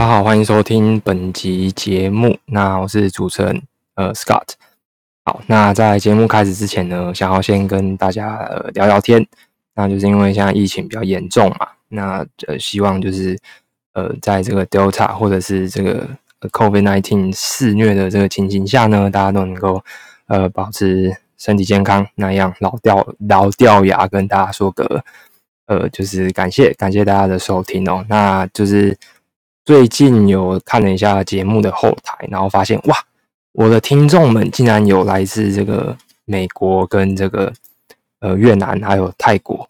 大家好，欢迎收听本集节目。那我是主持人呃 Scott。好，那在节目开始之前呢，想要先跟大家呃聊聊天。那就是因为现在疫情比较严重嘛，那呃希望就是呃在这个 Delta 或者是这个 COVID-19 肆虐的这个情形下呢，大家都能够呃保持身体健康，那样老掉老掉牙跟大家说个呃就是感谢感谢大家的收听哦。那就是最近有看了一下节目的后台，然后发现哇，我的听众们竟然有来自这个美国跟这个呃越南还有泰国。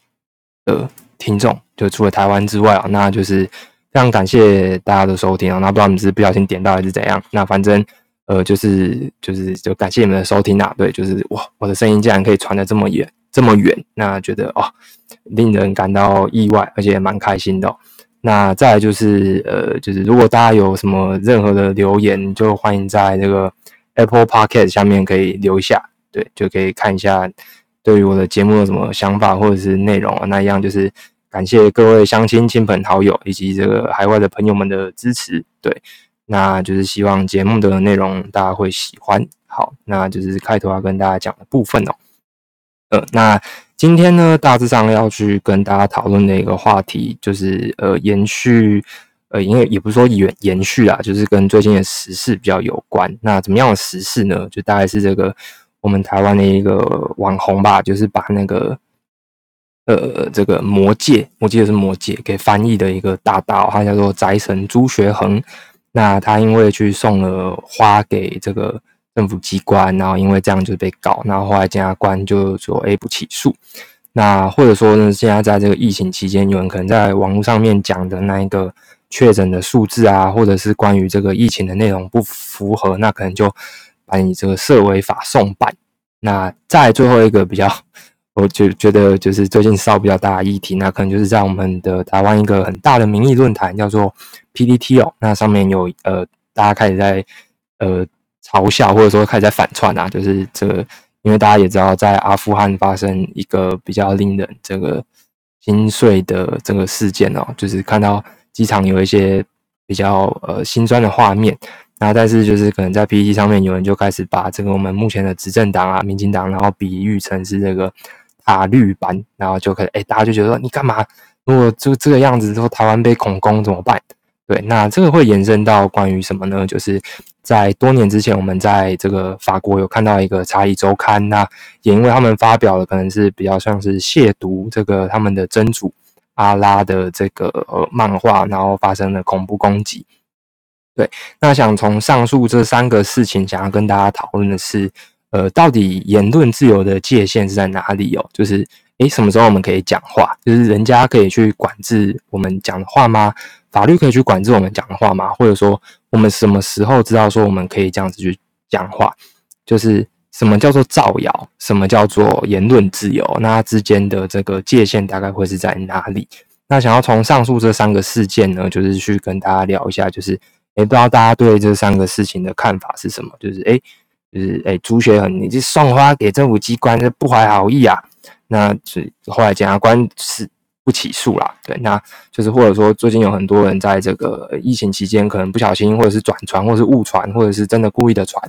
的听众，就除了台湾之外啊，那就是非常感谢大家的收听啊。那不知道你是不小心点到还是怎样，那反正呃，就是就是就感谢你们的收听啊。对，就是哇，我的声音竟然可以传得这么远这么远，那觉得哦，令人感到意外，而且蛮开心的。那再来就是呃，就是如果大家有什么任何的留言，就欢迎在这个 Apple Podcast 下面可以留下，对，就可以看一下。对于我的节目有什么想法或者是内容啊？那一样就是感谢各位乡亲、亲朋好友以及这个海外的朋友们的支持。对，那就是希望节目的内容大家会喜欢。好，那就是开头要跟大家讲的部分哦。呃，那今天呢，大致上要去跟大家讨论的一个话题，就是呃，延续呃，因为也不是说延延续啊，就是跟最近的时事比较有关。那怎么样的时事呢？就大概是这个。我们台湾的一个网红吧，就是把那个呃这个魔戒，我记得是魔戒，给翻译的一个大盗，他叫做宅神朱学恒。那他因为去送了花给这个政府机关，然后因为这样就被告，然后后来检察官就说 A 不起诉。那或者说呢，现在在这个疫情期间，有人可能在网络上面讲的那一个确诊的数字啊，或者是关于这个疫情的内容不符合，那可能就。把你这个涉违法送办。那再最后一个比较，我就觉得就是最近烧比较大的议题，那可能就是在我们的台湾一个很大的民意论坛叫做 PPT 哦，那上面有呃大家开始在呃嘲笑或者说开始在反串啊，就是这个，因为大家也知道在阿富汗发生一个比较令人这个心碎的这个事件哦，就是看到机场有一些比较呃心酸的画面。那但是就是可能在 PPT 上面有人就开始把这个我们目前的执政党啊，民进党，然后比喻成是这个塔绿班，然后就可能哎，大家就觉得说你干嘛？如果就这个样子，说台湾被恐攻怎么办？对，那这个会延伸到关于什么呢？就是在多年之前，我们在这个法国有看到一个《查理周刊》，那也因为他们发表了可能是比较像是亵渎这个他们的真主阿拉的这个呃漫画，然后发生了恐怖攻击。对，那想从上述这三个事情，想要跟大家讨论的是，呃，到底言论自由的界限是在哪里哦？就是，诶，什么时候我们可以讲话？就是人家可以去管制我们讲的话吗？法律可以去管制我们讲的话吗？或者说，我们什么时候知道说我们可以这样子去讲话？就是什么叫做造谣？什么叫做言论自由？那之间的这个界限大概会是在哪里？那想要从上述这三个事件呢，就是去跟大家聊一下，就是。也不知道大家对这三个事情的看法是什么？就是哎，就是哎，朱学恒，你这送花给政府机关，这不怀好意啊！那是后来检察官是不起诉啦。对，那就是或者说最近有很多人在这个疫情期间可能不小心，或者是转传，或者是误传，或者是真的故意的传，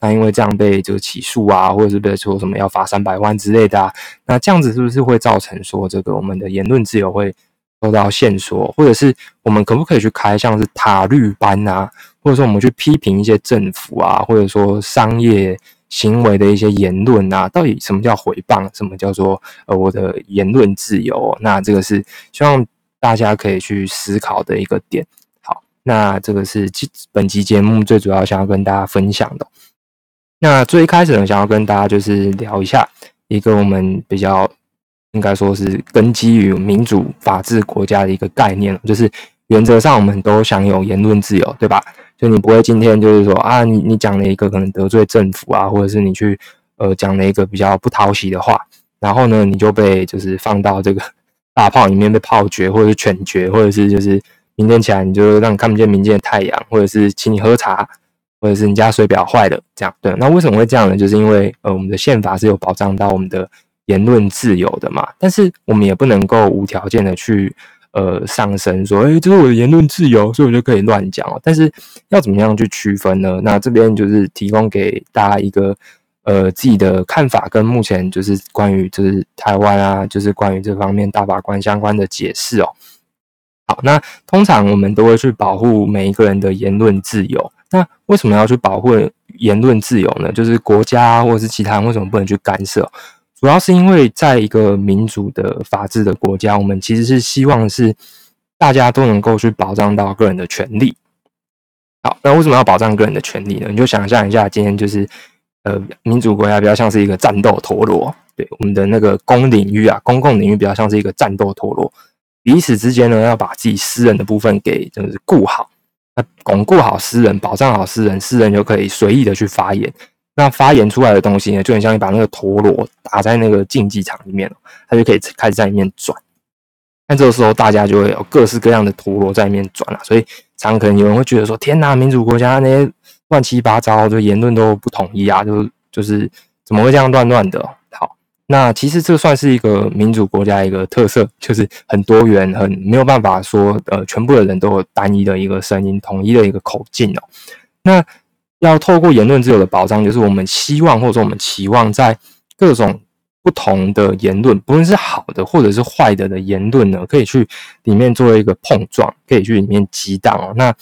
那因为这样被这个起诉啊，或者是被说什么要罚三百万之类的啊，那这样子是不是会造成说这个我们的言论自由会？受到线索，或者是我们可不可以去开像是塔绿班啊，或者说我们去批评一些政府啊，或者说商业行为的一些言论啊，到底什么叫回谤，什么叫做呃我的言论自由？那这个是希望大家可以去思考的一个点。好，那这个是本集节目最主要想要跟大家分享的。那最开始呢，想要跟大家就是聊一下一个我们比较。应该说是根基于民主法治国家的一个概念就是原则上我们都享有言论自由，对吧？就你不会今天就是说啊，你你讲了一个可能得罪政府啊，或者是你去呃讲了一个比较不讨喜的话，然后呢你就被就是放到这个 大炮里面被炮决，或者是犬决，或者是就是明天起来你就让你看不见明天的太阳，或者是请你喝茶，或者是你家水表坏了这样。对，那为什么会这样呢？就是因为呃我们的宪法是有保障到我们的。言论自由的嘛，但是我们也不能够无条件的去呃上升，说哎，这是我的言论自由，所以我就可以乱讲哦。但是要怎么样去区分呢？那这边就是提供给大家一个呃自己的看法，跟目前就是关于就是台湾啊，就是关于这方面大法官相关的解释哦。好，那通常我们都会去保护每一个人的言论自由。那为什么要去保护言论自由呢？就是国家或者是其他人为什么不能去干涉？主要是因为在一个民主的法治的国家，我们其实是希望是大家都能够去保障到个人的权利。好，那为什么要保障个人的权利呢？你就想象一下，今天就是呃，民主国家比较像是一个战斗陀螺，对我们的那个公领域啊，公共领域比较像是一个战斗陀螺。彼此之间呢，要把自己私人的部分给就是顾好，那巩固好私人，保障好私人，私人就可以随意的去发言。那发言出来的东西呢，就很像你把那个陀螺打在那个竞技场里面它就可以开始在里面转。那这个时候大家就会有各式各样的陀螺在里面转了，所以常可能有人会觉得说：天哪，民主国家那些乱七八糟的言论都不统一啊，就就是怎么会这样乱乱的？好那其实这算是一个民主国家一个特色，就是很多元，很没有办法说，呃，全部的人都有单一的一个声音，统一的一个口径哦。那要透过言论自由的保障，就是我们希望或者说我们期望，在各种不同的言论，不论是好的或者是坏的的言论呢，可以去里面做一个碰撞，可以去里面激荡哦。那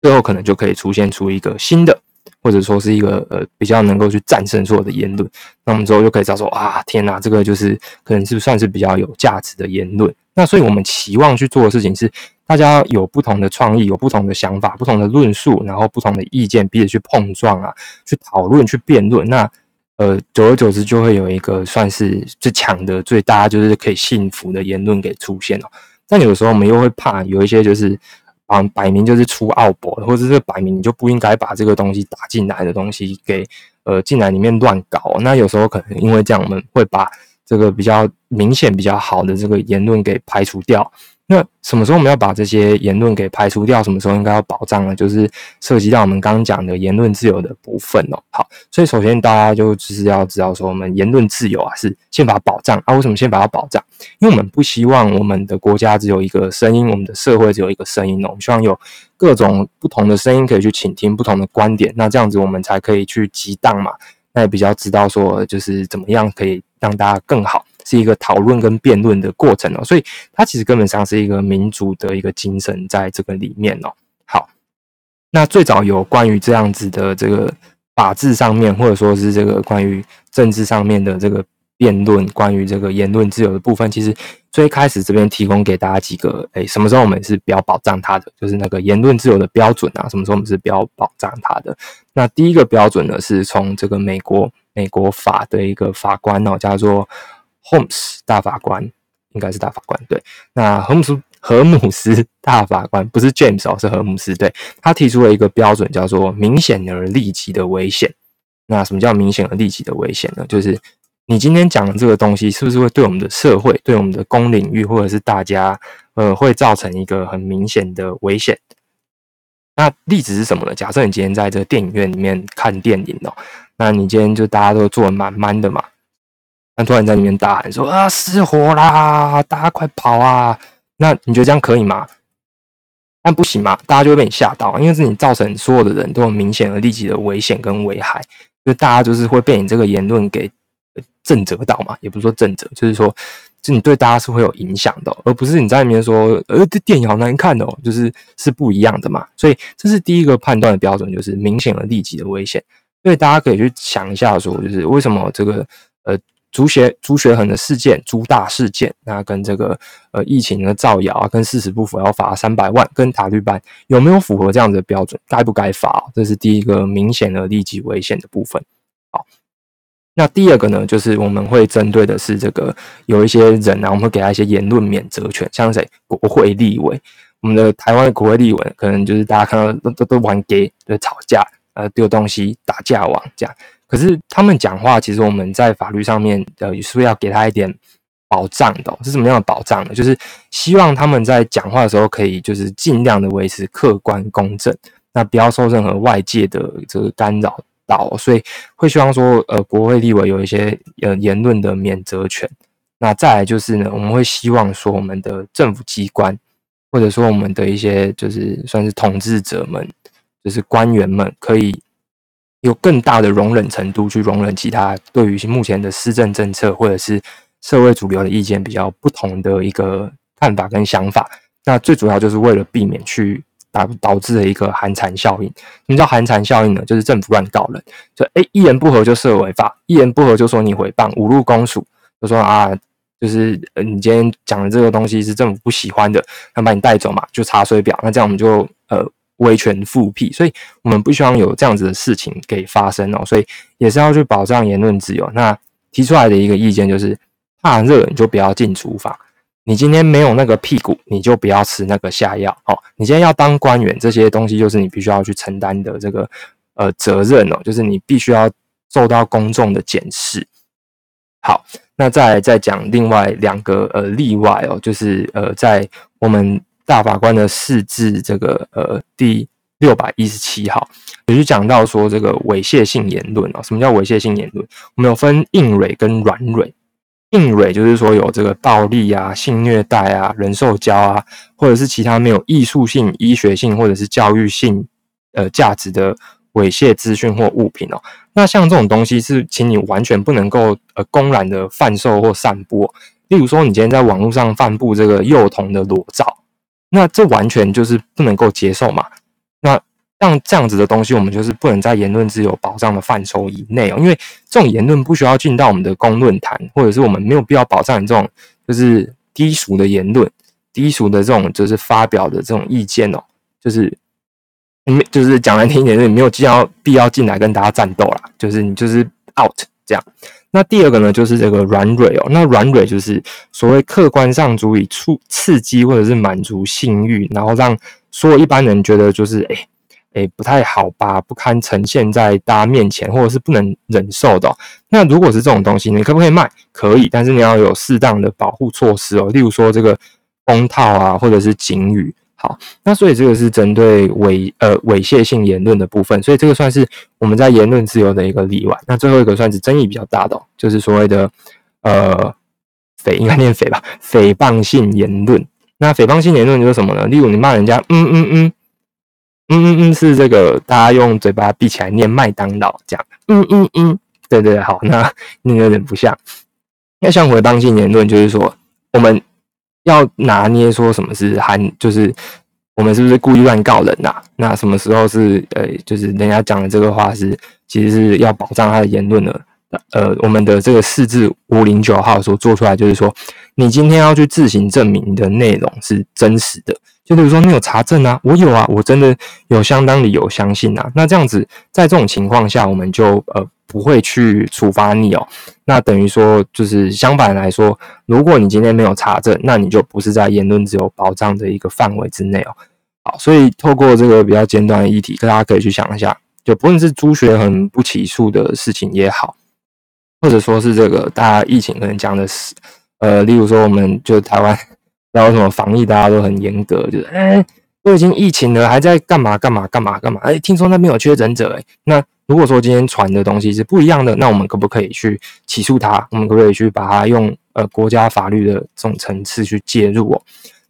最后可能就可以出现出一个新的。或者说是一个呃比较能够去战胜所有的言论，那我们之后就可以知道说啊，天哪，这个就是可能是算是比较有价值的言论。那所以我们期望去做的事情是，大家有不同的创意，有不同的想法，不同的论述，然后不同的意见彼此去碰撞啊，去讨论，去辩论。那呃，久而久之就会有一个算是最强的、最大家就是可以信服的言论给出现了。但有时候我们又会怕有一些就是。啊，摆明就是出奥博，或者是摆明你就不应该把这个东西打进来的东西给呃进来里面乱搞。那有时候可能因为这样，我们会把这个比较明显、比较好的这个言论给排除掉。那什么时候我们要把这些言论给排除掉？什么时候应该要保障呢？就是涉及到我们刚刚讲的言论自由的部分哦。好，所以首先大家就就是要知道说，我们言论自由啊是宪法保障啊。为什么宪法要保障？因为我们不希望我们的国家只有一个声音，我们的社会只有一个声音哦。我们希望有各种不同的声音可以去倾听不同的观点，那这样子我们才可以去激荡嘛。那也比较知道说，就是怎么样可以让大家更好。是一个讨论跟辩论的过程哦，所以它其实根本上是一个民主的一个精神在这个里面哦。好，那最早有关于这样子的这个法治上面，或者说是这个关于政治上面的这个辩论，关于这个言论自由的部分，其实最开始这边提供给大家几个，诶，什么时候我们是比较保障它的，就是那个言论自由的标准啊，什么时候我们是比较保障它的？那第一个标准呢，是从这个美国美国法的一个法官哦，叫做。Holmes 大法官应该是大法官对，那荷姆斯荷姆斯大法官不是 James 哦，是荷姆斯对，他提出了一个标准叫做明显而立即的危险。那什么叫明显而立即的危险呢？就是你今天讲的这个东西是不是会对我们的社会、对我们的公领域或者是大家呃会造成一个很明显的危险？那例子是什么呢？假设你今天在这个电影院里面看电影哦，那你今天就大家都坐满满的嘛。他突然在里面大喊说：“啊，失火啦！大家快跑啊！”那你觉得这样可以吗？但不行嘛，大家就会被你吓到，因为是你造成所有的人都有明显而立即的危险跟危害，就大家就是会被你这个言论给震折到嘛，也不是说震折，就是说，就你对大家是会有影响的，而不是你在里面说：“呃，这电影好难看哦。”就是是不一样的嘛。所以这是第一个判断的标准，就是明显而立即的危险。所以大家可以去想一下，说就是为什么这个呃。朱学朱学恒的事件，朱大事件，那跟这个呃疫情的造谣啊，跟事实不符要罚三百万，跟塔利班有没有符合这样的标准？该不该罚？这是第一个明显的立即危险的部分。好，那第二个呢，就是我们会针对的是这个有一些人啊，我们会给他一些言论免责权，像谁？国会立委，我们的台湾的国会立委，可能就是大家看到都都都玩 gay，就吵架，呃，丢东西，打架王这样。可是他们讲话，其实我们在法律上面，呃，是不是要给他一点保障的？是什么样的保障呢？就是希望他们在讲话的时候，可以就是尽量的维持客观公正，那不要受任何外界的这个干扰到。所以会希望说，呃，国会立委有一些呃言论的免责权。那再来就是呢，我们会希望说我们的政府机关，或者说我们的一些就是算是统治者们，就是官员们，可以有更大的容忍程度去容忍其他对于目前的施政政策或者是社会主流的意见比较不同的一个看法跟想法。那最主要就是为了避免去。导导致的一个寒蝉效应。什么叫寒蝉效应呢？就是政府乱告人，就哎一言不合就设违法，一言不合就说你诽谤，侮辱公署，就说啊，就是你今天讲的这个东西是政府不喜欢的，那把你带走嘛，就查水表，那这样我们就呃威权复辟，所以我们不希望有这样子的事情给发生哦，所以也是要去保障言论自由。那提出来的一个意见就是，怕热你就不要进厨房。你今天没有那个屁股，你就不要吃那个下药哦。你今天要当官员，这些东西就是你必须要去承担的这个呃责任哦，就是你必须要受到公众的检视。好，那再再讲另外两个呃例外哦，就是呃在我们大法官的释字这个呃第六百一十七号，也就讲到说这个猥亵性言论哦。什么叫猥亵性言论？我们有分硬蕊跟软蕊。硬蕊就是说有这个暴力啊、性虐待啊、人兽交啊，或者是其他没有艺术性、医学性或者是教育性呃价值的猥亵资讯或物品哦。那像这种东西是，请你完全不能够呃公然的贩售或散播。例如说，你今天在网络上散布这个幼童的裸照，那这完全就是不能够接受嘛。那像这样子的东西，我们就是不能在言论自由保障的范畴以内哦，因为这种言论不需要进到我们的公论坛，或者是我们没有必要保障你这种就是低俗的言论、低俗的这种就是发表的这种意见哦，就是没就是讲难听一点，你没有必要必要进来跟大家战斗啦，就是你就是 out 这样。那第二个呢，就是这个软蕊哦，那软蕊就是所谓客观上足以触刺激或者是满足性欲，然后让所有一般人觉得就是哎。诶，不太好吧？不堪呈现在大家面前，或者是不能忍受的。那如果是这种东西，你可不可以卖？可以，但是你要有适当的保护措施哦。例如说这个封套啊，或者是警语。好，那所以这个是针对猥呃猥亵性言论的部分，所以这个算是我们在言论自由的一个例外。那最后一个算是争议比较大的，就是所谓的呃诽应该念诽吧？诽谤性言论。那诽谤性言论就是什么呢？例如你骂人家，嗯嗯嗯。嗯嗯嗯，是这个，大家用嘴巴闭起来念麦当劳这样。嗯嗯嗯，对对，好，那 那有点不像。那像回谤性言论，就是说我们要拿捏说什么是含，就是我们是不是故意乱告人呐？那什么时候是呃，就是人家讲的这个话是，其实是要保障他的言论的。呃，我们的这个四至五零九号所做出来，就是说你今天要去自行证明你的内容是真实的。就比如说，你有查证啊？我有啊，我真的有相当理由相信啊。那这样子，在这种情况下，我们就呃不会去处罚你哦。那等于说，就是相反来说，如果你今天没有查证，那你就不是在言论自由保障的一个范围之内哦。好，所以透过这个比较简短的议题，大家可以去想一下，就不论是朱学恒不起诉的事情也好，或者说是这个大家疫情可能讲的是，呃，例如说我们就台湾。然后什么防疫大家都很严格，就是哎都已经疫情了，还在干嘛干嘛干嘛干嘛？哎，听说那边有确诊者，哎，那如果说今天传的东西是不一样的，那我们可不可以去起诉他？我们可不可以去把它用呃国家法律的这种层次去介入哦？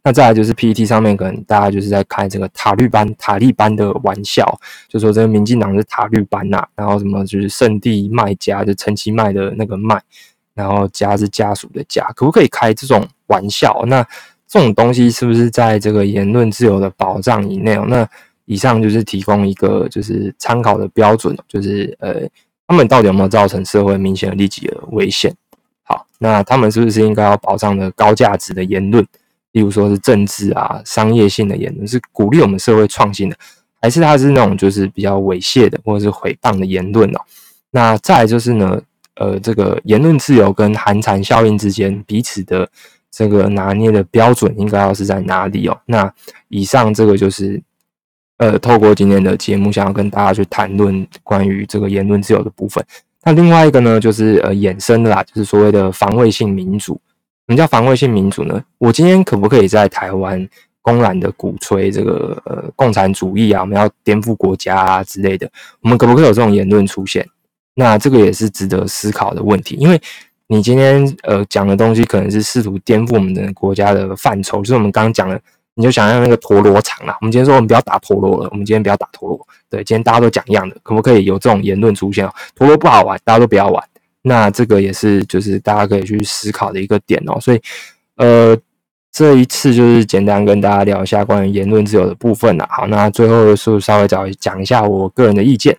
那再来就是 PPT 上面可能大家就是在开这个塔利班塔利班的玩笑，就说这个民进党是塔利班呐，然后什么就是圣地卖家，就陈其迈的那个卖，然后家是家属的家，可不可以开这种玩笑？那这种东西是不是在这个言论自由的保障以内？那以上就是提供一个就是参考的标准，就是呃，他们到底有没有造成社会明显的利己的危险？好，那他们是不是应该要保障的高价值的言论，例如说是政治啊、商业性的言论，是鼓励我们社会创新的，还是它是那种就是比较猥亵的或者是诽谤的言论哦？那再就是呢，呃，这个言论自由跟寒蝉效应之间彼此的。这个拿捏的标准应该要是在哪里哦？那以上这个就是，呃，透过今天的节目，想要跟大家去谈论关于这个言论自由的部分。那另外一个呢，就是呃衍生的啦，就是所谓的防卫性民主。什么叫防卫性民主呢？我今天可不可以在台湾公然的鼓吹这个呃共产主义啊？我们要颠覆国家啊之类的？我们可不可以有这种言论出现？那这个也是值得思考的问题，因为。你今天呃讲的东西可能是试图颠覆我们的国家的范畴，就是我们刚刚讲的，你就想象那个陀螺场啦。我们今天说我们不要打陀螺了，我们今天不要打陀螺。对，今天大家都讲一样的，可不可以有这种言论出现？陀螺不好玩，大家都不要玩。那这个也是就是大家可以去思考的一个点哦。所以呃。这一次就是简单跟大家聊一下关于言论自由的部分啦。好，那最后是稍微找讲一下我个人的意见。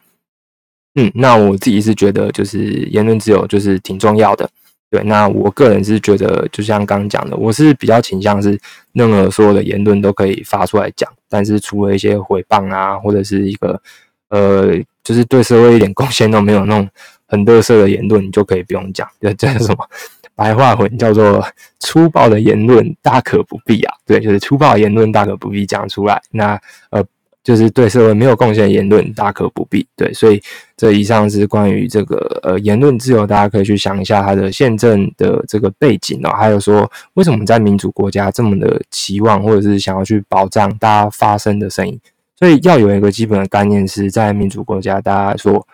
嗯，那我自己是觉得就是言论自由就是挺重要的。对，那我个人是觉得，就像刚刚讲的，我是比较倾向是任何所有的言论都可以发出来讲，但是除了一些诽谤啊，或者是一个呃，就是对社会一点贡献都没有那种很乐色的言论，你就可以不用讲。这，这是什么？白话文叫做粗暴的言论大可不必啊，对，就是粗暴言论大可不必讲出来。那呃，就是对社会没有贡献的言论大可不必。对，所以这以上是关于这个呃言论自由，大家可以去想一下它的宪政的这个背景哦，还有说为什么在民主国家这么的期望或者是想要去保障大家发声的声音。所以要有一个基本的概念是在民主国家，大家说。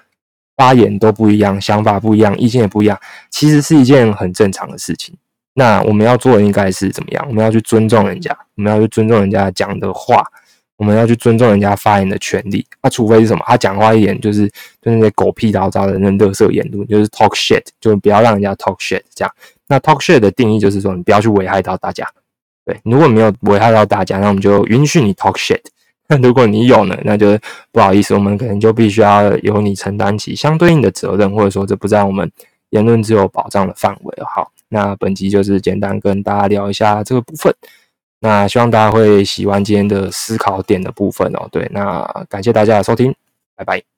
发言都不一样，想法不一样，意见也不一样，其实是一件很正常的事情。那我们要做的应该是怎么样？我们要去尊重人家，我们要去尊重人家讲的话，我们要去尊重人家发言的权利。那除非是什么？他讲话一点就是就那些狗屁倒渣的那乐色言论，就是 talk shit，就不要让人家 talk shit。这样，那 talk shit 的定义就是说，你不要去危害到大家。对，如果没有危害到大家，那我们就允许你 talk shit。那如果你有呢，那就不好意思，我们可能就必须要由你承担起相对应的责任，或者说这不在我们言论自由保障的范围。好，那本集就是简单跟大家聊一下这个部分。那希望大家会喜欢今天的思考点的部分哦。对，那感谢大家的收听，拜拜。